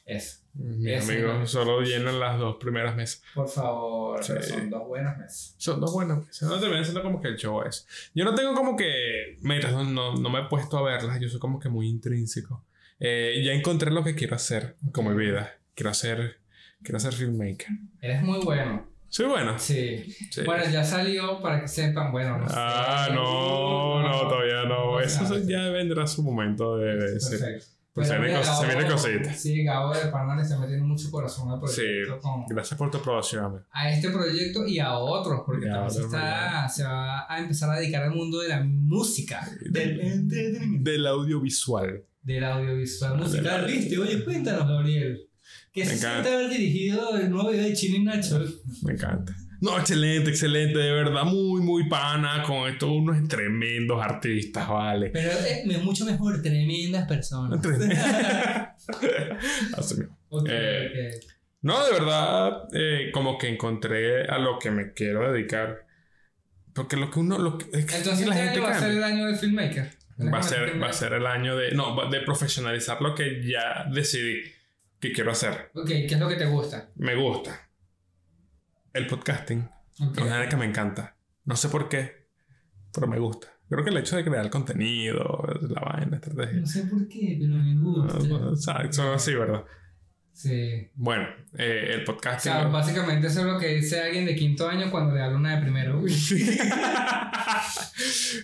Eso. mis Ese, amigos ¿no? solo llenan las dos primeras mesas. Por favor, Sí. son dos buenas meses. Son dos buenas mesas. No terminan siendo como que el show es. Yo no tengo como que metas, no, no, no me he puesto a verlas. Yo soy como que muy intrínseco. Eh, ya encontré lo que quiero hacer con mi vida. Quiero hacer. Quiero ser filmmaker. Eres muy bueno. Soy bueno. Sí. Sí. Bueno, ya salió para que sepan. Bueno, no sé. Ah, no, no, todavía no. Eso Claro. ya vendrá su momento de, de ser. Perfecto. Pues se viene cos- se viene cositas. Sí, Gabo de Pana le está metiendo mucho corazón al Sí, proyecto. con- gracias por tu aprobación, amigo. a este proyecto y a otros, porque también se, está, se va a empezar a dedicar al mundo de la música, del entretenimiento, Del audiovisual. del audiovisual musical. Del- ¿Viste? Oye, cuéntanos, Gabriel. ¿Qué Me se encanta. siente haber dirigido el nuevo video de Chile y Nacho? Me encanta. No, excelente, excelente, de verdad, muy, muy pana con estos unos tremendos artistas, vale. Pero es me- mucho mejor, tremendas personas. Así mismo. Ok, Eh, ok. No, de verdad, eh, como que encontré a lo que me quiero dedicar. Porque lo que uno, lo que, es que Entonces, la este gente va a ser cambia. el año del filmmaker. Va a ser, va a ser el año de, no, de profesionalizar lo que ya decidí que quiero hacer. Ok, ¿qué es lo que te gusta? Me gusta. el podcasting Ok. es una que me encanta. No sé por qué, pero me gusta. Creo que el hecho de crear contenido, la vaina, estrategia. No sé por qué, pero me gusta. Ah, Son así, ¿verdad? Sí. Bueno, eh, el O podcasting. sea, básicamente eso es lo que dice alguien de quinto año cuando le habla una de primero. Uy.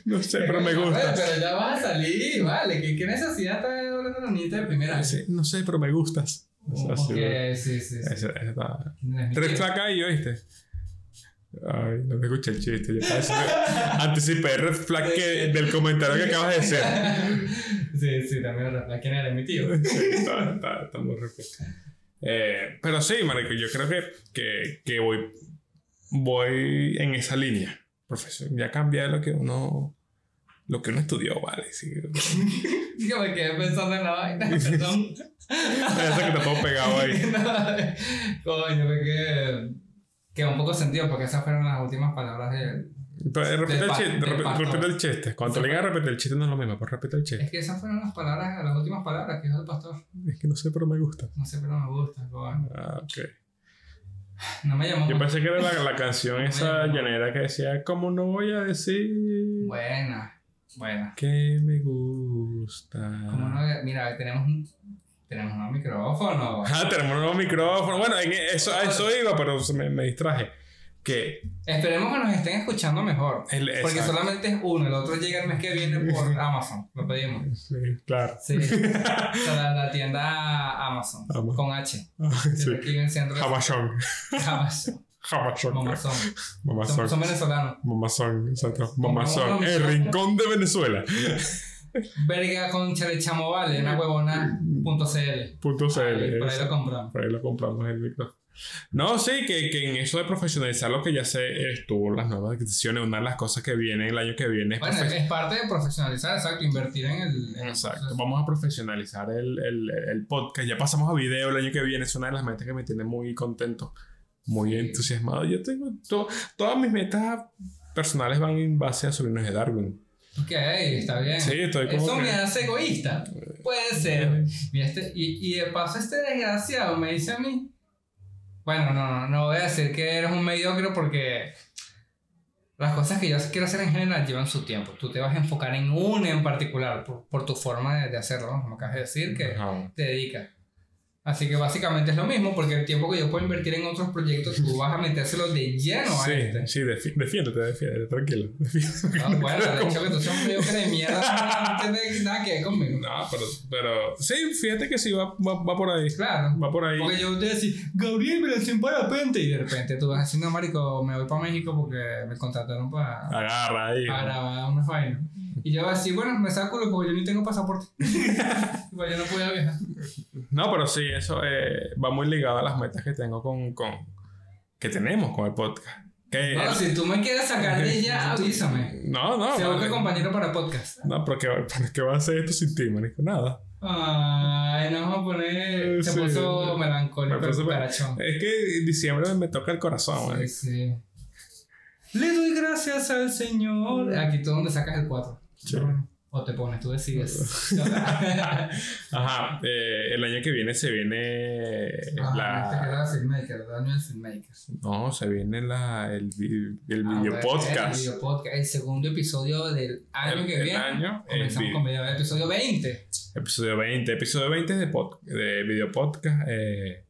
no sé, pero me gusta. Pero ya vas a salir, vale. ¿Qué, qué necesidad está hablando una niñita de primera no sé, pero me gustas. Ok, Así, ¿verdad? sí, sí. sí. Ese- ese está- No es mi Tres placas ahí, ¿oíste? Ay, no te escuché el chiste. Yo anticipé el red flag que- del comentario que acabas de hacer. Sí, sí, también la quién era mi tío. Sí, está, está, está muy. Eh, pero sí, marico, yo creo que, que, que voy, voy en esa línea. Profesor, ya cambié lo que uno, lo que uno estudió, ¿vale? Sí. Yo me quedé pensando en la vaina, perdón. Eso que te pongo pegado ahí. No, Coño, me quedé. Que un poco sentido porque esas fueron las últimas palabras de. Pero, repite, el chiste, repite, el chiste. Cuando te digan repetir el chiste no es lo mismo, pues repite el Es chiste. que esas fueron las palabras, las últimas palabras que dijo el pastor. Es que no sé, pero me gusta. No sé, pero me gusta. coño. Ah, ok. No me llamó. Yo pensé que era la, la canción esa llanera que decía, ¿cómo no voy a decir Buena, buena. que me gusta? ¿Cómo no? Mira, tenemos un, tenemos un micrófono. Ah, tenemos un nuevo micrófono. Bueno, en eso, a eso iba, pero me, me distraje. Que Esperemos que nos estén escuchando mejor. el, Porque exacto. solamente es uno, el otro llega el mes que viene por Amazon. Lo pedimos. Sí, claro. Sí. O sea, la, la tienda Amazon. Amazon. Con H. Ah, sí. Aquí en el centro. de- Jamachón. Amazon. Jamachón. Mamazón. Son, Mamazón. son venezolanos. Mamazón, exacto. Mamazón. Mamazón. El rincón de Venezuela. Verga con chamo vale, una huevona punto CL. Punto CL. Ahí, por ahí lo compramos. Por ahí lo compramos el micrófono. No, sí, que, que en eso de profesionalizar lo que ya sé estuvo las nuevas adquisiciones. Una de las cosas que viene el año que viene es Bueno, es parte de profesionalizar, exacto, invertir en el. en- Exacto, vamos a profesionalizar el, el, el podcast. Ya pasamos a video el año que viene. Es una de las metas que me tiene muy contento, muy entusiasmado. Yo tengo to- todas mis metas personales van en base a sobrinos de Darwin. Ok, está bien. Sí, estoy como Eso que- me hace egoísta. Puede ser. Mira, este, y, y de paso, este desgraciado me dice a mí. Bueno, no, no, no voy a decir que eres un mediocre porque las cosas que yo quiero hacer en general llevan su tiempo. Tú te vas a enfocar en una en particular por, por tu forma de, de hacerlo, ¿no? Como acabas de decir, que Ajá. te dedicas. Así que básicamente es lo mismo, porque el tiempo que yo puedo invertir en otros proyectos, tú vas a metérselo de lleno a Sí, este. sí, defi- defiéndete, defiéndete, tranquilo. defiéndete. Ah, bueno, el hecho que tú seas un mediocre de mierda no nada que ver conmigo. No, pero, pero sí, fíjate que sí, va, va, va por ahí. Claro. Va por ahí. Porque yo te decía, Gabriel, me lancé en parapente. Y de repente tú vas haciendo, marico, me voy para México porque me contrataron para, Agarra ahí. para grabar unas vainas. Y yo así, bueno, me saco culo porque yo ni tengo pasaporte. pues yo no podía viajar. No, pero sí, eso eh, va muy ligado a las metas que tengo con, con que tenemos con el podcast. Que, No, si tú me quieres sacar de ella, avísame. no, no. Se busca compañero para podcast. No, pero ¿qué, pero ¿qué va a hacer esto sin ti, manico? Nada. Ay, nos vamos a poner. Se Sí. puso melancólico, Me puso- el. Es que en diciembre me toca el corazón, Sí, sí. Le doy gracias al Señor. Aquí tú donde sacas el 4. Sí. O te pones, tú decides. Ajá, eh, el año que viene se viene Ah, este que la... era filmmaker, el año del filmmaker. No, se viene la, el, el Ah, video podcast. El video podcast, el segundo episodio del año El- que el viene. año, el Comenzamos con video, episodio 20. Episodio 20. Episodio 20 de, pod- de video podcast. eh,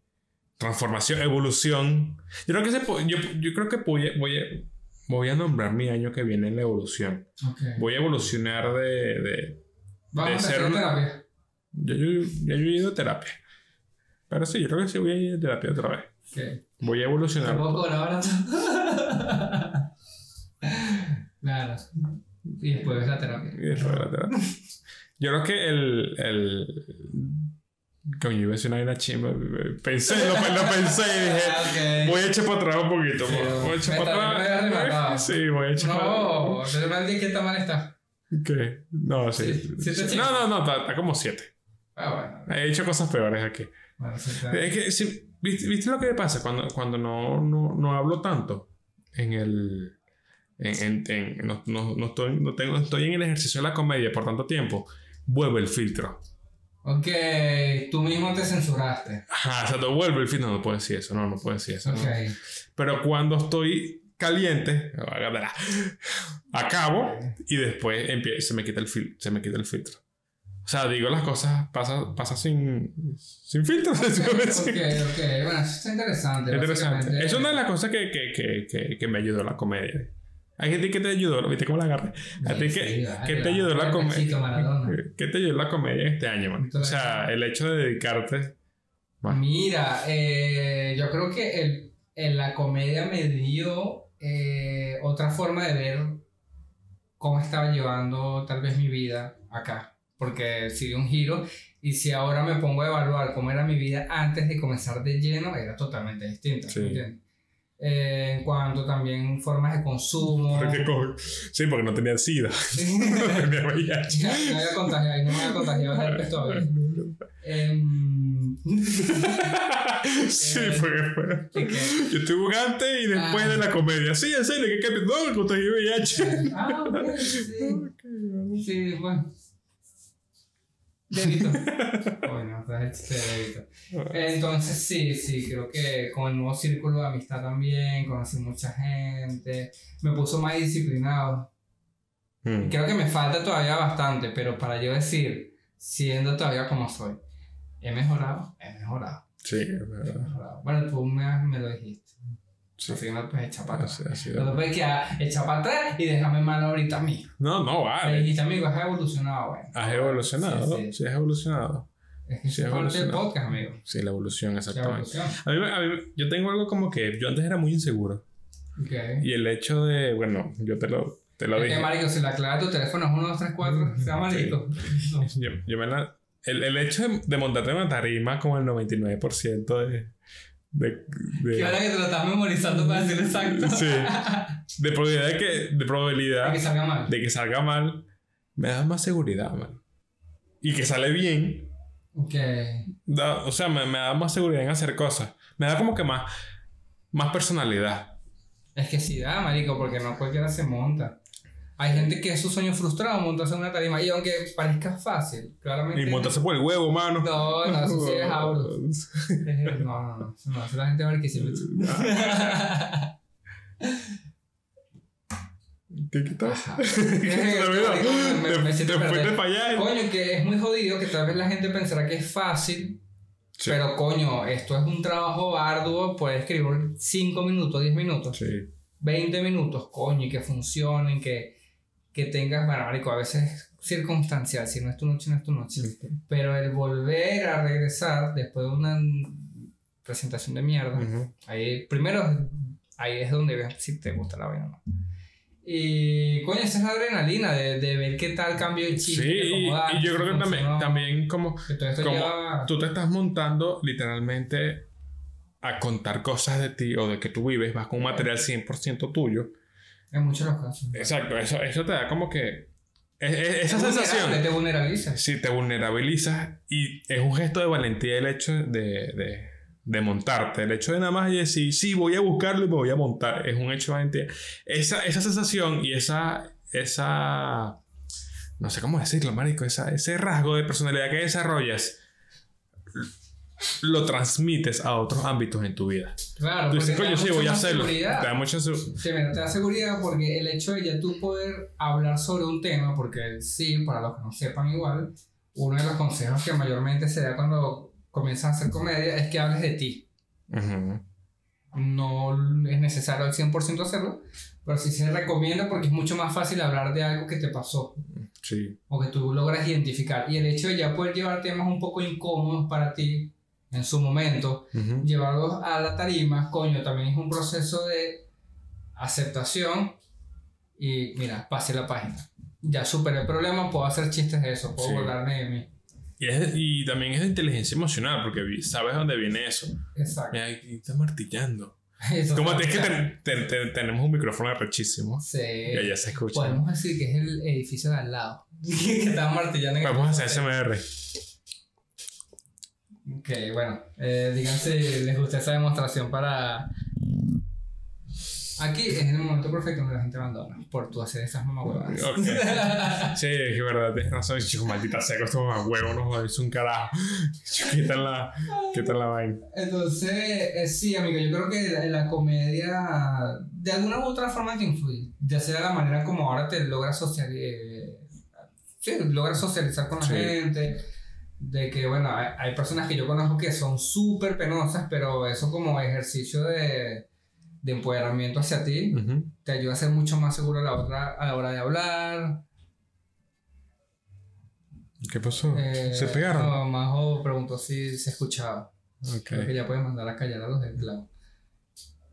transformación, evolución. Yo creo que, se, yo, yo creo que voy, voy, voy a nombrar mi año que viene en la evolución. Okay. Voy a evolucionar de... de Vamos a de ser hacer un- terapia. yo, yo, yo he ido a terapia. Pero sí, yo creo que sí voy a ir a terapia otra vez. Okay. Voy a ¿Te evolucionar. cobrar barato? Claro. Y después la terapia. Y después de la terapia. Yo creo que el... el Coño, iba a decir una chimba. Pensé, lo, lo pensé y dije... Ah, ok. Voy a echar para atrás un poquito. Sí, voy a echar para está- atrás. Sí, voy a echar para No, pero mal día que tan mal está. ¿Qué? No, sí. Siete no, no, no, está, está como siete. Ah, bueno. He hecho cosas peores aquí. Bueno, sí, está. Es que, sí, ¿viste, viste lo que me pasa cuando, cuando no, no, no hablo tanto? En el. En, en, en- no, no, no estoy, no tengo, estoy en el ejercicio de la comedia por tanto tiempo. Vuelve el filtro. Ok, tú mismo te censuraste. Ajá, o sea, te vuelve el fin. No, no puedo decir eso, no, no puedo decir eso. no. Ok. Pero cuando estoy caliente, acabo y después empie- se me quita el fil- se me quita el filtro. O sea, digo las cosas, pasa, pasa sin, sin filtro. Ok, ok, ok. Bueno, eso está interesante. Interesante. Es una de las cosas que, que, que, que, que me ayudó la comedia. Hay gente que te ayudó, ¿viste cómo la agarré? A ti que, que te ayudó la comedia. ¿Qué te ayudó la comedia este año, man? O sea, el hecho de dedicarte. Bueno. Mira, eh, yo creo que el, en la comedia me dio eh, otra forma de ver cómo estaba llevando tal vez mi vida acá. Porque si dio un giro y si ahora me pongo a evaluar cómo era mi vida antes de comenzar de lleno, era totalmente distinta. Sí. ¿me entiendes? Eh, en cuanto también formas de consumo. Sí, porque no tenía sida. no tenía VIH. Ya, no había contagiado, no me había contagiado el herpes todavía. Em, sí, Eh, porque fue. Yo estuve antes y después Ah. de la comedia. Sí, en serio, que que no, contagié VIH. Ah, ok, sí. Sí, bueno. Débito. Bueno, es el chiste de débito. Entonces, sí, sí, creo que con el nuevo círculo de amistad también, conocí mucha gente, me puso más disciplinado. Mm. Creo que me falta todavía bastante, pero para yo decir, siendo todavía como soy, he mejorado, he mejorado, Sí, es he verdad. mejorado. Bueno, tú me, me lo dijiste. Sí. Al final, pues echa para atrás. Así Lo que pasa es que ah, echa para atrás y déjame mal ahorita a mí. No, no, vale. dijiste, amigo, has evolucionado, güey. Has evolucionado. Sí, Sí, sí. has evolucionado. Es que Sí, es parte del podcast, amigo. Sí, la evolución, La exactamente. evolución. A mí, a mí- yo tengo algo como que yo antes era muy inseguro. Ok. Y el hecho de, bueno, yo te lo, te lo dije. marico, si la clave de tu teléfono es 1, 2, 3, 4, sea marico. No. Yo, yo me la- el, el hecho de, de montarte en una tarima como el 99% de... de, de Que ahora que te lo estás memorizando para decir exacto. Sí. de probabilidad de que, de probabilidad que salga mal. de que salga mal, me da más seguridad, man. Y que sale bien, Ok. da- o sea, me, me da más seguridad en hacer cosas. Me da como que más, más personalidad. Es que sí da, marico, porque no cualquiera se monta. Hay gente que es su sueño frustrado montarse en una tarima. Y aunque parezca fácil, claramente. Y montarse por el huevo, mano. No, no, eso sí es auro. Eh, No, no, no. No, la gente va que sí. ¿Qué quitas? Me, siento te fuiste para allá. Coño, que es muy jodido que tal vez la gente pensará que es fácil, Sí. pero coño, esto es un trabajo arduo, puedes escribir 5 minutos, 10 minutos, Sí. 20 minutos, coño, y que funcionen, que, que tengas, bueno, marico, a veces es circunstancial, si no es tu noche, no es tu noche, pero el volver a regresar después de una presentación de mierda, Ujú. Ahí, primero, ahí es donde ves si te gusta la vaina o no. Y, coño, esa es la adrenalina de, de ver qué tal cambio el Sí, chiste. y, yo creo que también, también como como lleva... tú te estás montando literalmente a contar cosas de ti o de que tú vives, vas con un material 100% tuyo. En muchos de los casos. Exacto, eso, eso te da como que... es- es- esa Es sensación... Te vulnerabiliza. Sí, te vulnerabilizas y es un gesto de valentía el hecho de, de, de montarte. El hecho de nada más decir, sí, voy a buscarlo y me voy a montar. Es un hecho de valentía. Esa, esa sensación y esa, esa... No sé cómo decirlo, marico. Esa, ese rasgo de personalidad que desarrollas lo transmites a otros ámbitos en tu vida. Claro, Tú dices, te coño, da sí, voy a hacerlo. Te seguridad. da mucha su- Sí, te da seguridad porque el hecho de ya tú poder hablar sobre un tema, porque sí, para los que no sepan igual, uno de los consejos que mayormente se da cuando comienzas a hacer comedia es que hables de ti. Ujú. no es necesario al 100% hacerlo, pero sí se recomienda porque es mucho más fácil hablar de algo que te pasó Sí. o que tú logras identificar. Y el hecho de ya poder llevar temas un poco incómodos para ti en su momento, Ujú. llevarlos a la tarima, coño, también es un proceso de aceptación y mira, pase la página. Ya superé el problema, puedo hacer chistes de eso, puedo Sí. burlarme de mí. Y, es- y también es de inteligencia emocional, porque sabes dónde viene eso. Exacto. Mira, aquí está martillando. Eso Como está- es que ten- ten- ten- tenemos un micrófono rechísimo. Sí. Y allá se escucha. Podemos decir que es el edificio de al lado. que estaba martillando en el- Vamos a hacer SMR. Ok, bueno. Eh, digan si les gusta esa demostración para. Aquí es el momento perfecto donde la gente abandona por tu hacer esas mamahuevas. Ok. Sí, es que verdad, tienes razón. Chico, maldita seco, esto más huevo, no joder, es un carajo. ¿Qué tal la, qué tal la vaina? Entonces, eh, sí, amigo, yo creo que la, la comedia de alguna u otra forma te influye. Ya sea la manera como ahora te logras socializar, sí, logras socializar con la Sí. gente. De que, bueno, hay, hay personas que yo conozco que son súper penosas, pero eso como ejercicio de, de empoderamiento hacia ti Ujú. te ayuda a ser mucho más seguro a la, otra, a la hora de hablar. ¿Qué pasó? Eh, ¿Se pegaron? No, Majo preguntó si se escuchaba. Ok. Creo que ya puedes mandar a callar a los del lado.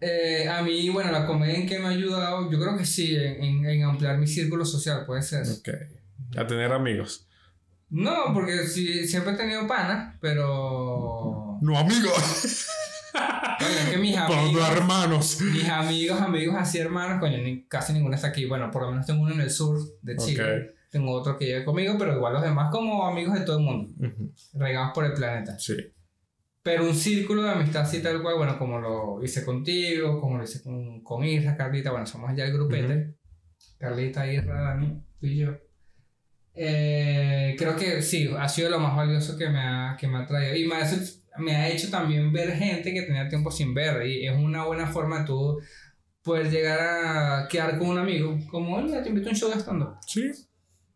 Eh, a mí, bueno, la comedia en que me ha ayudado, yo creo que sí, en, en- en ampliar mi círculo social, puede ser. Ok. A tener amigos. No, porque sí, siempre he tenido panas, pero. No, amigos. Coño, es que mis amigos, hermanos. mis amigos, amigos así hermanos, coño, ni- casi ninguno está aquí. Bueno, por lo menos tengo uno en el sur de Chile. Tengo otro que vive conmigo, pero igual los demás como amigos de todo el mundo, Ujú. regados por el planeta. Sí. Pero un círculo de amistad así tal cual, bueno, como lo hice contigo, como lo hice con, con Isra, Carlita, bueno, somos ya el grupete. Carlita, Isra, Dani, tú y yo. Eh, creo que sí, ha sido lo más valioso que me ha, que me ha traído. Y me ha, me ha hecho también ver gente que tenía tiempo sin ver. Y es una buena forma tú poder llegar a quedar con un amigo. Como, oye, te invito a un show de stand Sí.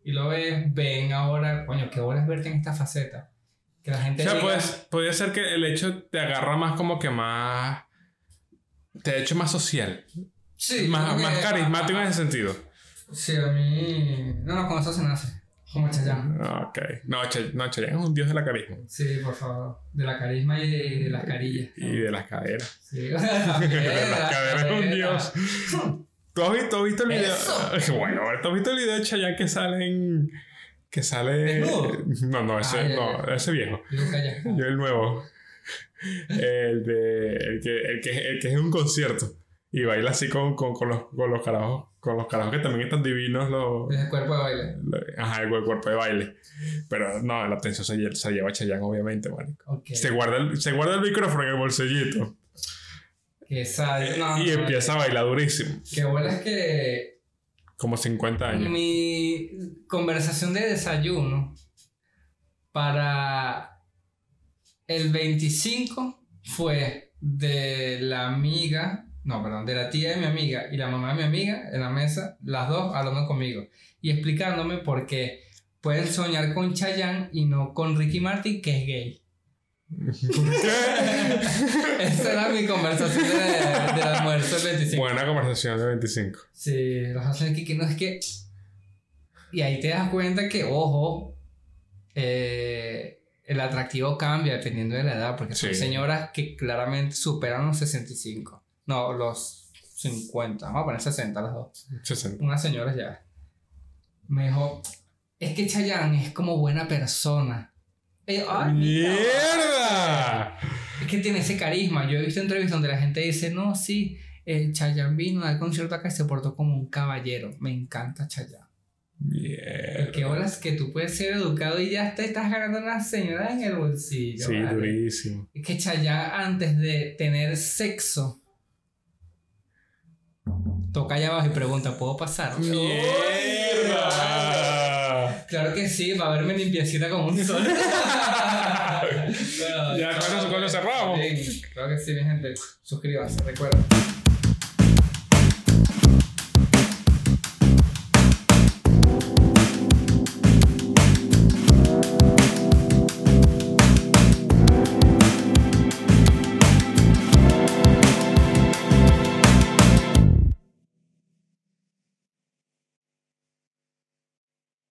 Y lo ves, ven ahora, coño, qué hora es verte en esta faceta. Que la gente O sea, pues, podría ser que el hecho te agarra más como que más... Te ha hecho más social. Sí, más, más carismático en ese sentido. Sí, a mí. No, no, con eso se nace. Como Chayanne. Ok. No, Ch no Chayanne es un dios de la carisma. Sí, por favor. De la carisma y de, de las carillas. Y de las caderas. Sí. De las caderas es un dios. ¿Tú has visto, has visto el video? Eso. Bueno, ¿tú has visto el video de Chayanne que sale en... Que sale... No, no, ese, Ah, ya, no, ya. ese viejo. Calla. Yo el nuevo. El de. El que, el que, el que es en un concierto. Y baila así con, con, con, los, con los carajos. Con los carajos que también están divinos. Los, el cuerpo de baile. ajá, el cuerpo de baile. Pero no, la atención se, lle- se lleva a Chayanne, obviamente, marico. Ok. Se, guarda el, se guarda el micrófono en el bolsillito. Que sabe. No, y no, empieza a bailar durísimo. Que bueno es que Como 50 años. mi conversación de desayuno para el 25 fue de la amiga, no, perdón, de la tía de mi amiga y la mamá de mi amiga en la mesa, las dos hablando conmigo y explicándome por qué pueden soñar con Chayanne y no con Ricky Martin, que es gay. Esa era mi conversación de, del almuerzo del 25. Buena conversación de 25. Sí, los hacen aquí que no es que. Y ahí te das cuenta que, ojo, eh, el atractivo cambia dependiendo de la edad, porque son Sí. señoras que claramente superan los 65. No, los 50. Vamos a poner 60 las dos. 60. Unas señoras ya. Me dijo, es que Chayanne es como buena persona. Y yo, "Ay, mira, ¡Mierda! es que tiene ese carisma. Yo he visto entrevistas donde la gente dice, no, sí, eh, Chayanne vino al concierto acá y se portó como un caballero. Me encanta Chayanne. Mierda. Qué horas que tú puedes ser educado y ya te estás ganando una señora en el bolsillo. Sí, ¿vale? durísimo. Es que Chayanne antes de tener sexo toca allá abajo y pregunta, ¿puedo pasar? ¡Mierda! Claro que sí, va a verme limpiecita como un sol. Ya, con eso- con cerramos. Bien, Claro que sí, mi gente. Suscríbanse, recuerden.